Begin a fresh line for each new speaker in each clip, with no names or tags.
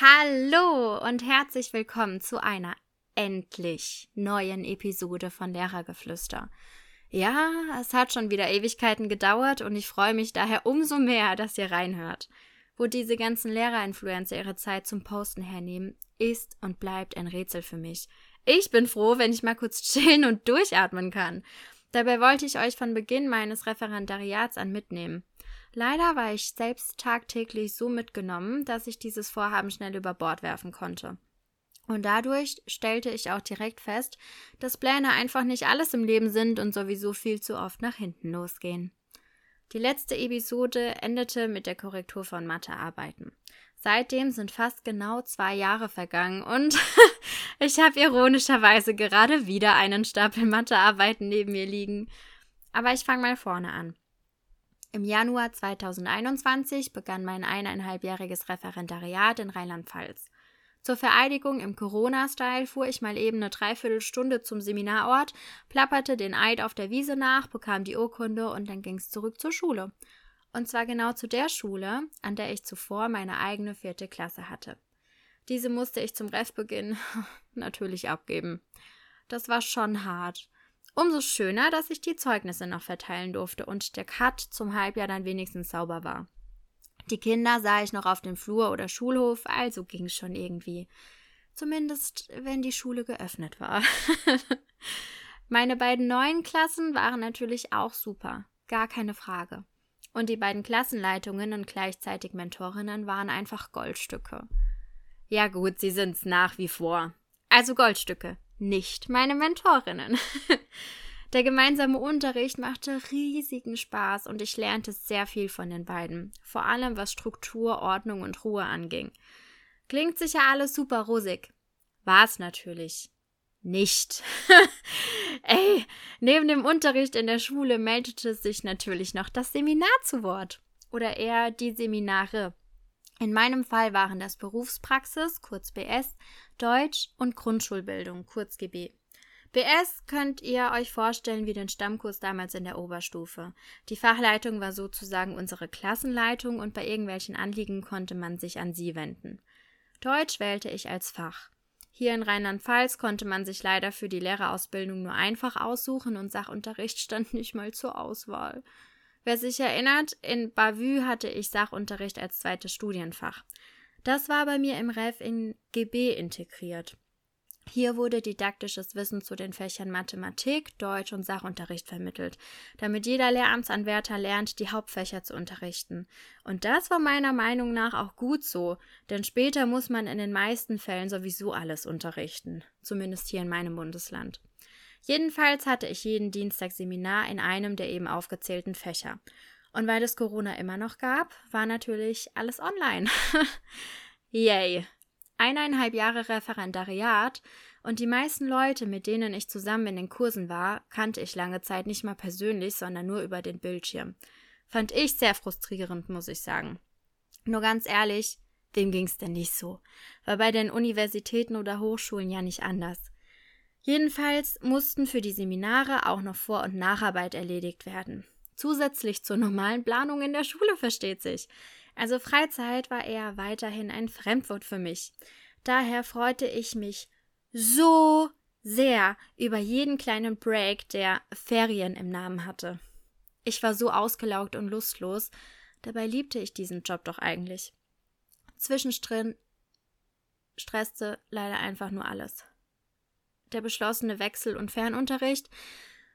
Hallo und herzlich willkommen zu einer endlich neuen Episode von Lehrergeflüster. Ja, es hat schon wieder Ewigkeiten gedauert und ich freue mich daher umso mehr, dass ihr reinhört. Wo diese ganzen Lehrerinfluencer ihre Zeit zum Posten hernehmen, ist und bleibt ein Rätsel für mich. Ich bin froh, wenn ich mal kurz chillen und durchatmen kann. Dabei wollte ich euch von Beginn meines Referendariats an mitnehmen. Leider war ich selbst tagtäglich so mitgenommen, dass ich dieses Vorhaben schnell über Bord werfen konnte. Und dadurch stellte ich auch direkt fest, dass Pläne einfach nicht alles im Leben sind und sowieso viel zu oft nach hinten losgehen. Die letzte Episode endete mit der Korrektur von Mathearbeiten. Seitdem sind fast genau zwei Jahre vergangen und ich habe ironischerweise gerade wieder einen Stapel Mathearbeiten neben mir liegen. Aber ich fange mal vorne an. Im Januar 2021 begann mein eineinhalbjähriges Referendariat in Rheinland-Pfalz. Zur Vereidigung im Corona-Style fuhr ich mal eben eine Dreiviertelstunde zum Seminarort, plapperte den Eid auf der Wiese nach, bekam die Urkunde und dann ging's zurück zur Schule. Und zwar genau zu der Schule, an der ich zuvor meine eigene vierte Klasse hatte. Diese musste ich zum Refbeginn natürlich abgeben. Das war schon hart. Umso schöner, dass ich die Zeugnisse noch verteilen durfte und der Cut zum Halbjahr dann wenigstens sauber war. Die Kinder sah ich noch auf dem Flur oder Schulhof, also ging's schon irgendwie. Zumindest, wenn die Schule geöffnet war. Meine beiden neuen Klassen waren natürlich auch super, gar keine Frage. Und die beiden Klassenleitungen und gleichzeitig Mentorinnen waren einfach Goldstücke. Ja gut, sie sind's nach wie vor. Also Goldstücke, nicht meine Mentorinnen. Der gemeinsame Unterricht machte riesigen Spaß und ich lernte sehr viel von den beiden, vor allem was Struktur, Ordnung und Ruhe anging. Klingt sicher alles super rosig. War es natürlich. Nicht. Ey, neben dem Unterricht in der Schule meldete sich natürlich noch das Seminar zu Wort. Oder eher die Seminare. In meinem Fall waren das Berufspraxis, kurz BS, Deutsch und Grundschulbildung, kurz GB. BS könnt ihr euch vorstellen wie den Stammkurs damals in der Oberstufe. Die Fachleitung war sozusagen unsere Klassenleitung und bei irgendwelchen Anliegen konnte man sich an sie wenden. Deutsch wählte ich als Fach. Hier in Rheinland-Pfalz konnte man sich leider für die Lehrerausbildung nur einfach aussuchen und Sachunterricht stand nicht mal zur Auswahl. Wer sich erinnert, in Bavü hatte ich Sachunterricht als zweites Studienfach. Das war bei mir im Ref in GB integriert. Hier wurde didaktisches Wissen zu den Fächern Mathematik, Deutsch und Sachunterricht vermittelt, damit jeder Lehramtsanwärter lernt, die Hauptfächer zu unterrichten. Und das war meiner Meinung nach auch gut so, denn später muss man in den meisten Fällen sowieso alles unterrichten, zumindest hier in meinem Bundesland. Jedenfalls hatte ich jeden Dienstag Seminar in einem der eben aufgezählten Fächer. Und weil es Corona immer noch gab, war natürlich alles online. Yay. Eineinhalb Jahre Referendariat und die meisten Leute, mit denen ich zusammen in den Kursen war, kannte ich lange Zeit nicht mal persönlich, sondern nur über den Bildschirm. Fand ich sehr frustrierend, muss ich sagen. Nur ganz ehrlich, wem ging's denn nicht so? War bei den Universitäten oder Hochschulen ja nicht anders. Jedenfalls mussten für die Seminare auch noch Vor- und Nacharbeit erledigt werden. Zusätzlich zur normalen Planung in der Schule versteht sich. Also Freizeit war eher weiterhin ein Fremdwort für mich. Daher freute ich mich so sehr über jeden kleinen Break, der Ferien im Namen hatte. Ich war so ausgelaugt und lustlos, dabei liebte ich diesen Job doch eigentlich. Zwischendrin stresste leider einfach nur alles. Der beschlossene Wechsel und Fernunterricht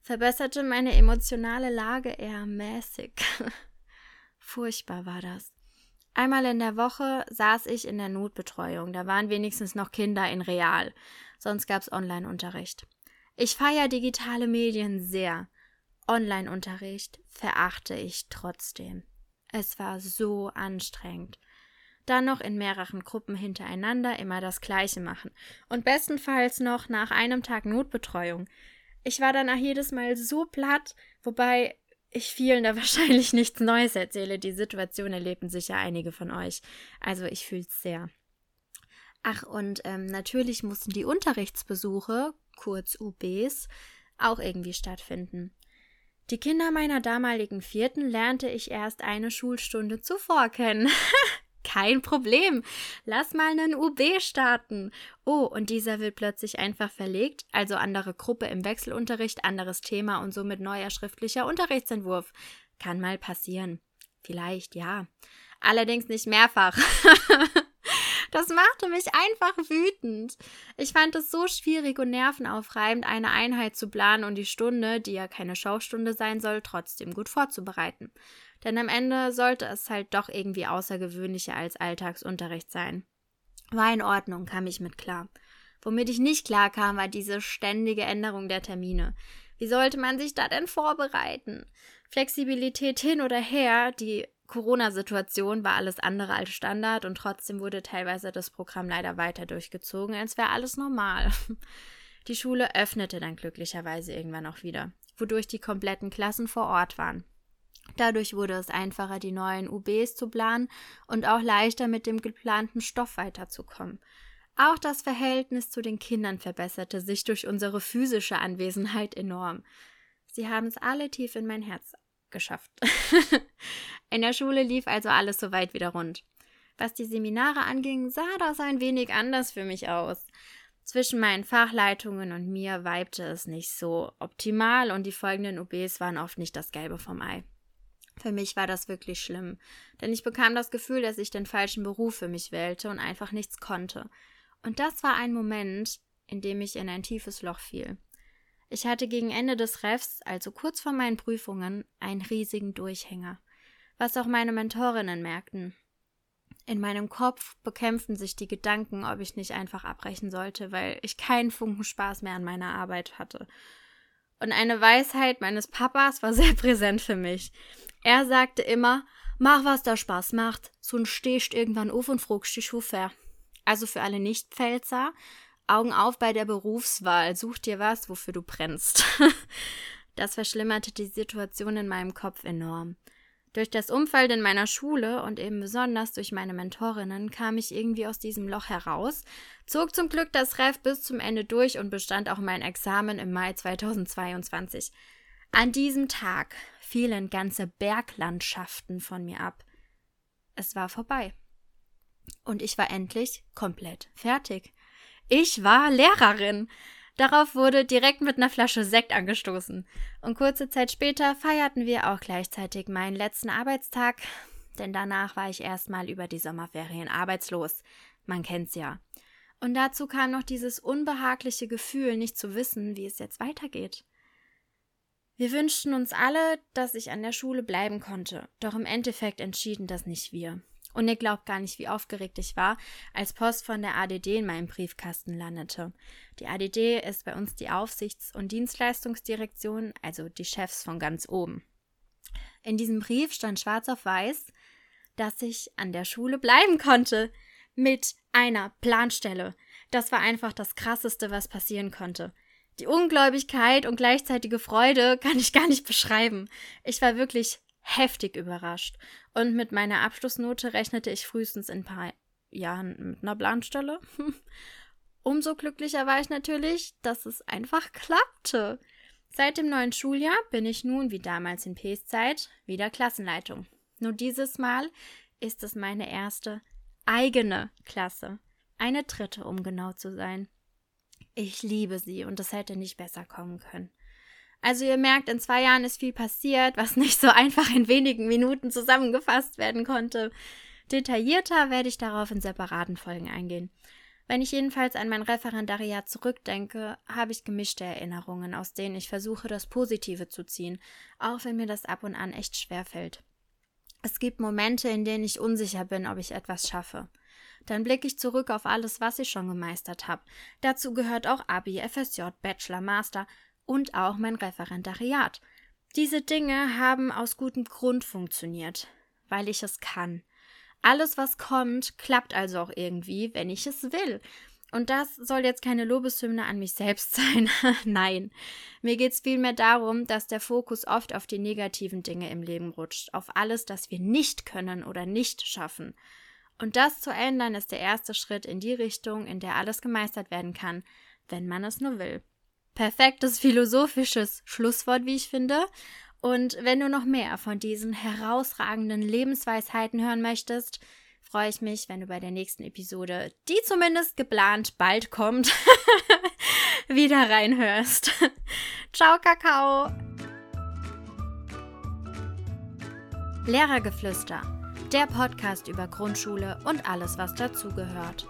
verbesserte meine emotionale Lage eher mäßig. Furchtbar war das. Einmal in der Woche saß ich in der Notbetreuung, da waren wenigstens noch Kinder in Real, sonst gab's Online-Unterricht. Ich feiere digitale Medien sehr. Online-Unterricht verachte ich trotzdem. Es war so anstrengend dann noch in mehreren Gruppen hintereinander immer das Gleiche machen. Und bestenfalls noch nach einem Tag Notbetreuung. Ich war danach jedes Mal so platt, wobei ich vielen da wahrscheinlich nichts Neues erzähle. Die Situation erleben sicher einige von euch. Also ich fühl's sehr. Ach, und ähm, natürlich mussten die Unterrichtsbesuche, kurz UBs, auch irgendwie stattfinden. Die Kinder meiner damaligen Vierten lernte ich erst eine Schulstunde zuvor kennen. Kein Problem. Lass mal einen UB starten. Oh, und dieser wird plötzlich einfach verlegt, also andere Gruppe im Wechselunterricht, anderes Thema und somit neuer schriftlicher Unterrichtsentwurf. Kann mal passieren. Vielleicht, ja. Allerdings nicht mehrfach. Das machte mich einfach wütend. Ich fand es so schwierig und nervenaufreibend, eine Einheit zu planen und die Stunde, die ja keine Schaustunde sein soll, trotzdem gut vorzubereiten. Denn am Ende sollte es halt doch irgendwie außergewöhnlicher als Alltagsunterricht sein. War in Ordnung, kam ich mit klar. Womit ich nicht klar kam, war diese ständige Änderung der Termine. Wie sollte man sich da denn vorbereiten? Flexibilität hin oder her, die Corona-Situation war alles andere als Standard und trotzdem wurde teilweise das Programm leider weiter durchgezogen, als wäre alles normal. Die Schule öffnete dann glücklicherweise irgendwann auch wieder, wodurch die kompletten Klassen vor Ort waren. Dadurch wurde es einfacher, die neuen UBs zu planen und auch leichter mit dem geplanten Stoff weiterzukommen. Auch das Verhältnis zu den Kindern verbesserte sich durch unsere physische Anwesenheit enorm. Sie haben es alle tief in mein Herz geschafft. in der Schule lief also alles soweit wieder rund. Was die Seminare anging, sah das ein wenig anders für mich aus. Zwischen meinen Fachleitungen und mir weibte es nicht so optimal und die folgenden UBs waren oft nicht das Gelbe vom Ei. Für mich war das wirklich schlimm, denn ich bekam das Gefühl, dass ich den falschen Beruf für mich wählte und einfach nichts konnte. Und das war ein Moment, in dem ich in ein tiefes Loch fiel. Ich hatte gegen Ende des Refs, also kurz vor meinen Prüfungen, einen riesigen Durchhänger, was auch meine Mentorinnen merkten. In meinem Kopf bekämpften sich die Gedanken, ob ich nicht einfach abbrechen sollte, weil ich keinen Funken Spaß mehr an meiner Arbeit hatte. Und eine Weisheit meines Papas war sehr präsent für mich. Er sagte immer, mach was da Spaß macht, sonst stehst irgendwann auf und fragst dich wofür. Also für alle Nicht-Pfälzer, Augen auf bei der Berufswahl, such dir was, wofür du brennst. das verschlimmerte die Situation in meinem Kopf enorm. Durch das Umfeld in meiner Schule und eben besonders durch meine Mentorinnen kam ich irgendwie aus diesem Loch heraus, zog zum Glück das Ref bis zum Ende durch und bestand auch mein Examen im Mai 2022. An diesem Tag fielen ganze Berglandschaften von mir ab. Es war vorbei. Und ich war endlich komplett fertig. Ich war Lehrerin. Darauf wurde direkt mit einer Flasche Sekt angestoßen. Und kurze Zeit später feierten wir auch gleichzeitig meinen letzten Arbeitstag, denn danach war ich erstmal über die Sommerferien arbeitslos. Man kennt's ja. Und dazu kam noch dieses unbehagliche Gefühl, nicht zu wissen, wie es jetzt weitergeht. Wir wünschten uns alle, dass ich an der Schule bleiben konnte, doch im Endeffekt entschieden das nicht wir. Und ihr glaubt gar nicht, wie aufgeregt ich war, als Post von der ADD in meinem Briefkasten landete. Die ADD ist bei uns die Aufsichts- und Dienstleistungsdirektion, also die Chefs von ganz oben. In diesem Brief stand schwarz auf weiß, dass ich an der Schule bleiben konnte. Mit einer Planstelle. Das war einfach das Krasseste, was passieren konnte. Die Ungläubigkeit und gleichzeitige Freude kann ich gar nicht beschreiben. Ich war wirklich heftig überrascht. Und mit meiner Abschlussnote rechnete ich frühestens in ein paar Jahren mit einer Planstelle. Umso glücklicher war ich natürlich, dass es einfach klappte. Seit dem neuen Schuljahr bin ich nun, wie damals in Ps Zeit, wieder Klassenleitung. Nur dieses Mal ist es meine erste eigene Klasse. Eine dritte, um genau zu sein. Ich liebe sie und es hätte nicht besser kommen können. Also ihr merkt, in zwei Jahren ist viel passiert, was nicht so einfach in wenigen Minuten zusammengefasst werden konnte. Detaillierter werde ich darauf in separaten Folgen eingehen. Wenn ich jedenfalls an mein Referendariat zurückdenke, habe ich gemischte Erinnerungen, aus denen ich versuche, das Positive zu ziehen, auch wenn mir das ab und an echt schwer fällt. Es gibt Momente, in denen ich unsicher bin, ob ich etwas schaffe. Dann blicke ich zurück auf alles, was ich schon gemeistert habe. Dazu gehört auch Abi, FSJ, Bachelor, Master und auch mein Referendariat. Diese Dinge haben aus gutem Grund funktioniert, weil ich es kann. Alles, was kommt, klappt also auch irgendwie, wenn ich es will. Und das soll jetzt keine Lobeshymne an mich selbst sein. Nein. Mir geht es vielmehr darum, dass der Fokus oft auf die negativen Dinge im Leben rutscht, auf alles, das wir nicht können oder nicht schaffen. Und das zu ändern, ist der erste Schritt in die Richtung, in der alles gemeistert werden kann, wenn man es nur will perfektes philosophisches Schlusswort, wie ich finde. Und wenn du noch mehr von diesen herausragenden Lebensweisheiten hören möchtest, freue ich mich, wenn du bei der nächsten Episode, die zumindest geplant bald kommt, wieder reinhörst. Ciao, Kakao! Lehrergeflüster, der Podcast über Grundschule und alles, was dazugehört.